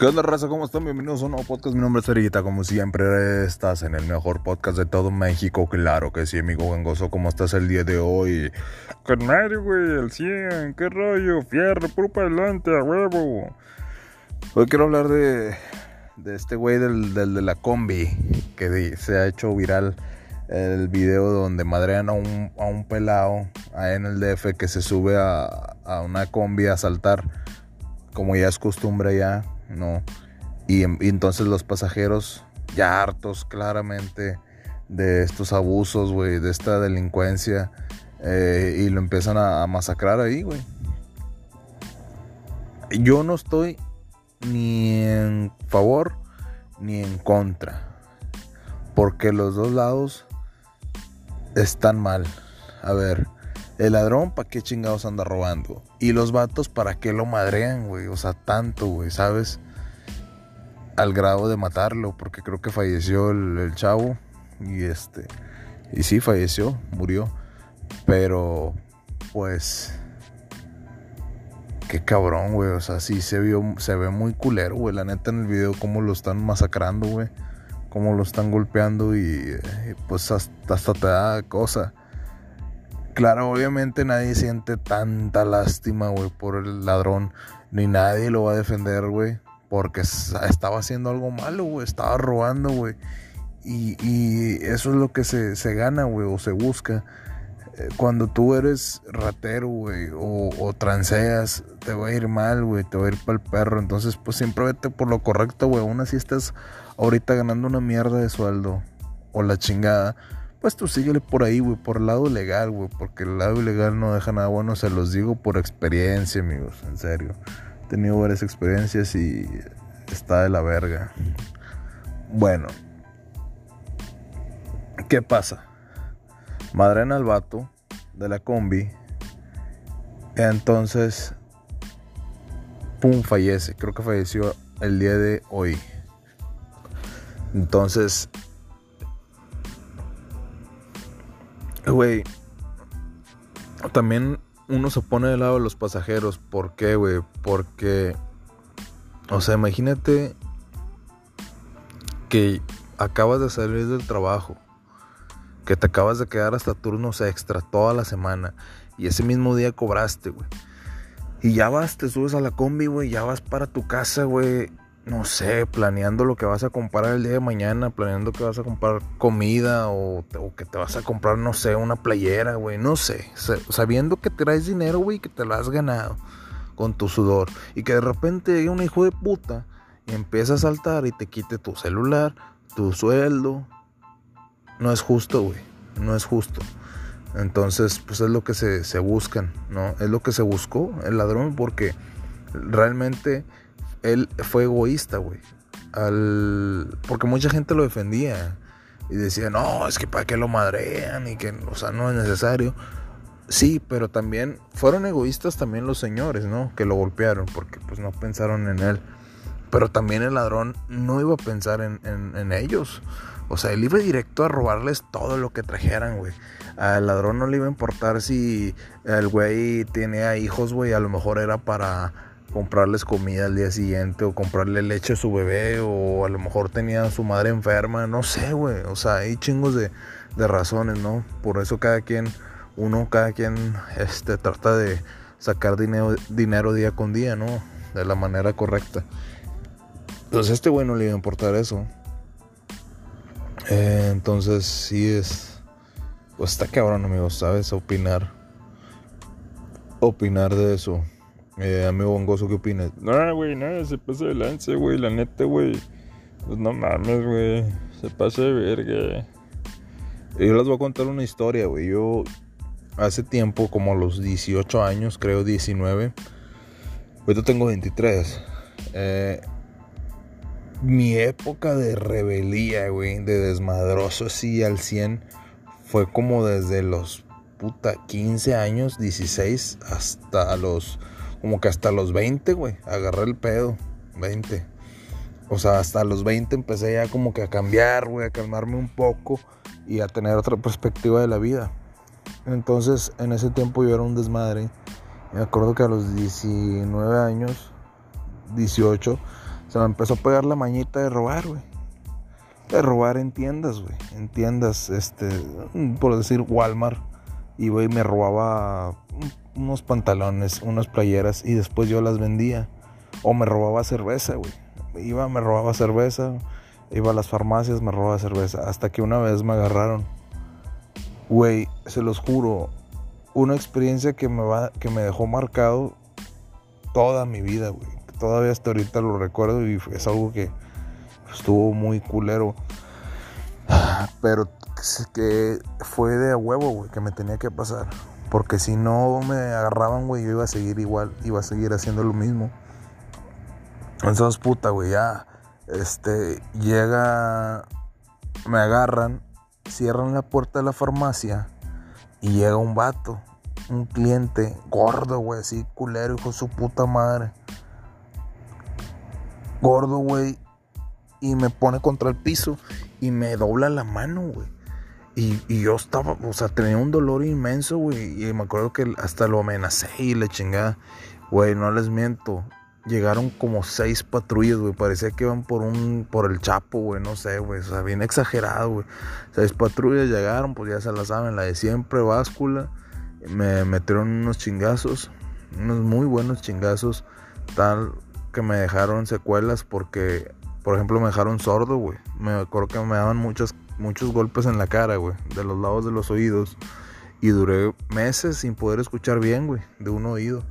¿Qué onda, raza? ¿Cómo están? Bienvenidos a un nuevo podcast. Mi nombre es Erita. Como siempre, estás en el mejor podcast de todo México. Claro que sí, amigo gangoso. ¿Cómo estás el día de hoy? Con madre, güey, el 100. ¿Qué rollo? Fierro, puro para adelante, a huevo. Hoy quiero hablar de, de este güey del, del de la combi. Que se ha hecho viral el video donde madrean a un, a un pelado ahí en el DF que se sube a, a una combi a saltar. Como ya es costumbre ya ¿no? Y, entonces los pasajeros, ya hartos claramente de estos abusos, güey, de esta delincuencia, eh, y lo empiezan a, masacrar ahí, güey. Yo no estoy ni en favor ni en contra, porque los dos lados están mal. A ver, el ladrón, ¿para qué chingados anda robando? Y los vatos, ¿para qué lo madrean, güey? O sea, tanto, güey, ¿sabes? Al grado de matarlo, porque creo que falleció el, chavo. Y este. Y sí, falleció, murió. Pero, pues. Qué cabrón, güey. O sea, sí se vio, se ve muy culero, güey. La neta en el video, cómo lo están masacrando, güey. Cómo lo están golpeando y, pues hasta, hasta te da cosa. Claro, obviamente nadie siente tanta lástima, güey, por el ladrón. Ni nadie lo va a defender, güey. Porque estaba haciendo algo malo, güey. Estaba robando, güey. Y, eso es lo que se, gana, güey, o se busca. Eh, cuando tú eres ratero, güey, o, o, transeas, te va a ir mal, güey, te va a ir para el perro. Entonces, pues siempre vete por lo correcto, güey. Aún así estás ahorita ganando una mierda de sueldo, o la chingada pues tú síguele por ahí, güey, por el lado legal, güey, porque el lado ilegal no deja nada bueno, se los digo por experiencia, amigos, en serio. He tenido varias experiencias y está de la verga. Bueno, ¿qué pasa? Madrena al vato de la combi, entonces, pum, fallece, creo que falleció el día de hoy. Entonces, Güey, también uno se pone del lado de los pasajeros. ¿Por qué, güey? Porque, o sea, imagínate que acabas de salir del trabajo, que te acabas de quedar hasta turnos extra toda la semana y ese mismo día cobraste, güey. Y ya vas, te subes a la combi, güey, ya vas para tu casa, güey no sé, planeando lo que vas a comprar el día de mañana, planeando que vas a comprar comida o, que te vas a comprar, no sé, una playera, güey, no sé, sabiendo que traes dinero, güey, que te lo has ganado con tu sudor y que de repente llegue un hijo de puta y empieza a saltar y te quite tu celular, tu sueldo, no es justo, güey, no es justo. Entonces, pues es lo que se, se buscan, ¿no? Es lo que se buscó el ladrón porque realmente él fue egoísta, güey. Al... Porque mucha gente lo defendía. Y decía, no, es que para qué lo madrean y que, o sea, no es necesario. Sí, pero también fueron egoístas también los señores, ¿no? Que lo golpearon porque pues no pensaron en él. Pero también el ladrón no iba a pensar en, en ellos. O sea, él iba directo a robarles todo lo que trajeran, güey. Al ladrón no le iba a importar si el güey tenía hijos, güey. A lo mejor era para comprarles comida al día siguiente o comprarle leche a su bebé o a lo mejor tenía a su madre enferma, no sé, güey. O sea, hay chingos de, razones, ¿no? Por eso cada quien, uno, cada quien este, trata de sacar dinero, dinero día con día, ¿no? De la manera correcta. Entonces este güey no le iba a importar eso. Eh, entonces sí es... Pues está cabrón, amigos, ¿sabes? Opinar. Opinar de eso. Eh, amigo Bongoso, ¿qué opinas? No, güey, nada, se pasa de lance, güey, la neta, güey. Pues no mames, güey, se pasa de verga. Yo les voy a contar una historia, güey. Yo hace tiempo, como a los 18 años, creo 19, ahorita tengo 23. Eh, mi época de rebeldía, güey, de desmadroso así al 100, fue como desde los puta 15 años, 16, hasta los como que hasta los 20, güey, agarré el pedo, 20. O sea, hasta los 20 empecé ya como que a cambiar, güey, a calmarme un poco y a tener otra perspectiva de la vida. Entonces, en ese tiempo yo era un desmadre. Me acuerdo que a los 19 años, 18, se me empezó a pegar la mañita de robar, güey. De robar en tiendas, güey. En tiendas, este, por decir Walmart. Y, güey, me robaba unos pantalones, unas playeras y después yo las vendía. O me robaba cerveza, güey. Iba, me robaba cerveza. Iba a las farmacias, me robaba cerveza. Hasta que una vez me agarraron. Güey, se los juro. Una experiencia que me, va, que me dejó marcado toda mi vida, güey. Todavía hasta ahorita lo recuerdo y es algo que estuvo muy culero. Pero que fue de a huevo, güey, que me tenía que pasar. Porque si no me agarraban, güey, yo iba a seguir igual, iba a seguir haciendo lo mismo. Entonces, puta, güey, ya. Este, llega, me agarran, cierran la puerta de la farmacia y llega un vato, un cliente gordo, güey, así culero, hijo de su puta madre. Gordo, güey, y me pone contra el piso y me dobla la mano, güey. Y, yo estaba, o sea, tenía un dolor inmenso, güey. Y me acuerdo que hasta lo amenacé y le chingaba. Güey, no les miento. Llegaron como seis patrullas, güey. Parecía que iban por un, por el Chapo, güey. No sé, güey. O sea, bien exagerado, güey. Seis patrullas llegaron, pues ya se la saben, la de siempre, báscula. Me metieron unos chingazos, unos muy buenos chingazos. Tal que me dejaron secuelas porque por ejemplo, me dejaron sordo, güey. Me acuerdo que me daban muchos, muchos golpes en la cara, güey. De los lados de los oídos. Y duré meses sin poder escuchar bien, güey. De un oído.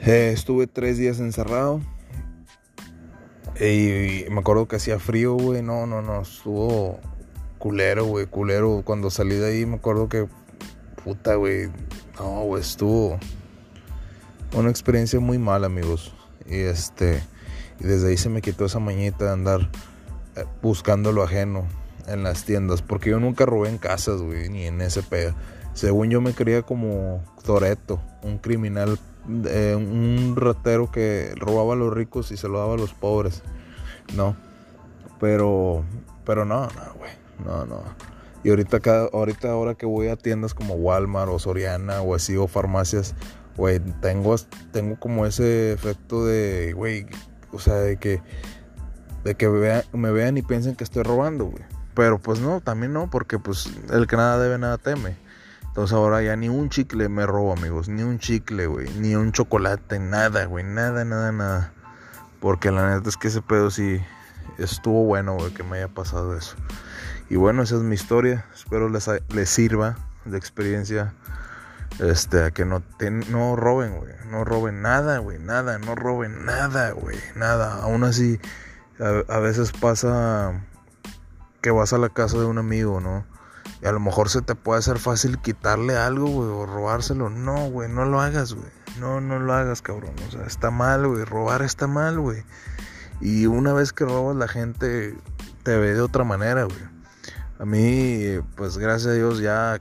Eh, estuve tres días encerrado. Y, me acuerdo que hacía frío, güey. No, no, no. Estuvo culero, güey. Culero. Cuando salí de ahí me acuerdo que... Puta, güey. No, güey. Estuvo... Una experiencia muy mala, amigos. Y este... Y desde ahí se me quitó esa mañita de andar eh, buscando lo ajeno en las tiendas. Porque yo nunca robé en casas, güey, ni en ese pedo. Según yo me creía como Toreto, un criminal, eh, un ratero que robaba a los ricos y se lo daba a los pobres. No. Pero, pero no, no, güey. No, no. Y ahorita, cada, ahorita ahora que voy a tiendas como Walmart o Soriana o así o farmacias, güey, tengo, tengo como ese efecto de, güey, o sea, de que, de que me vean y piensen que estoy robando, güey. Pero pues no, también no, porque pues el que nada debe, nada teme. Entonces ahora ya ni un chicle me robo, amigos. Ni un chicle, güey. Ni un chocolate, nada, güey. Nada, nada, nada. Porque la neta es que ese pedo sí estuvo bueno, güey, que me haya pasado eso. Y bueno, esa es mi historia. Espero les, les sirva de experiencia este, a que no, no roben, güey. No roben nada, güey. Nada, no roben nada, güey. Nada. Aún así, a, veces pasa que vas a la casa de un amigo, ¿no? Y a lo mejor se te puede hacer fácil quitarle algo, güey, o robárselo. No, güey, no lo hagas, güey. No, no lo hagas, cabrón. O sea, está mal, güey. Robar está mal, güey. Y una vez que robas, la gente te ve de otra manera, güey. A mí, pues gracias a Dios, ya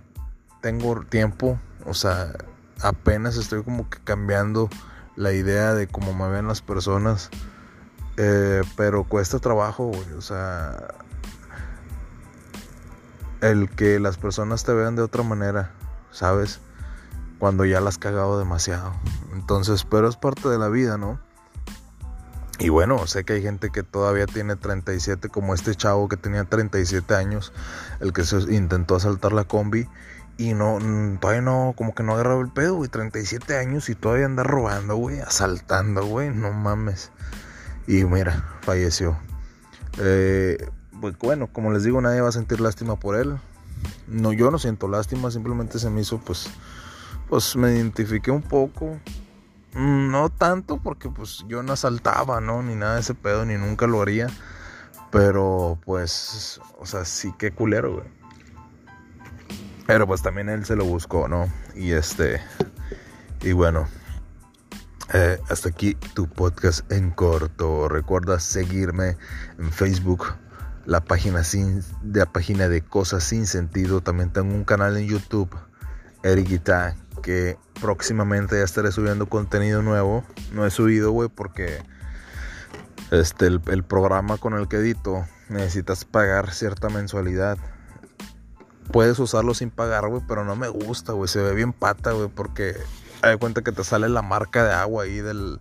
tengo tiempo o sea, apenas estoy como que cambiando la idea de cómo me ven las personas. Eh, pero cuesta trabajo, güey. O sea, el que las personas te vean de otra manera, ¿sabes? Cuando ya las has cagado demasiado. Entonces, pero es parte de la vida, ¿no? Y bueno, sé que hay gente que todavía tiene 37, como este chavo que tenía 37 años, el que se intentó asaltar la combi y no, todavía no, como que no agarraba el pedo, güey. 37 años y todavía anda robando, güey. Asaltando, güey. No mames. Y mira, falleció. Eh, pues bueno, como les digo, nadie va a sentir lástima por él. No, yo no siento lástima, simplemente se me hizo, pues, pues me identifiqué un poco. Mm, no tanto porque pues yo no asaltaba, ¿no? Ni nada de ese pedo, ni nunca lo haría. Pero pues, o sea, sí que culero, güey. Pero pues también él se lo buscó, ¿no? Y este. Y bueno. Eh, hasta aquí tu podcast en corto. Recuerda seguirme en Facebook. La página, sin, de la página de Cosas Sin Sentido. También tengo un canal en YouTube. Eriguita. Que próximamente ya estaré subiendo contenido nuevo. No he subido, güey, porque. Este, el, el programa con el que edito. Necesitas pagar cierta mensualidad puedes usarlo sin pagar, güey, pero no me gusta, güey. Se ve bien pata, güey, porque hay cuenta que te sale la marca de agua ahí del,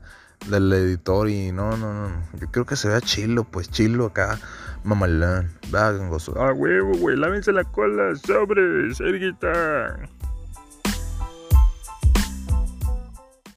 del editor y no, no, no. Yo creo que se vea chilo, pues chilo acá, mamalán. Va, gangoso. Ah, huevo, güey, lávense la cola, sobre, cerguita.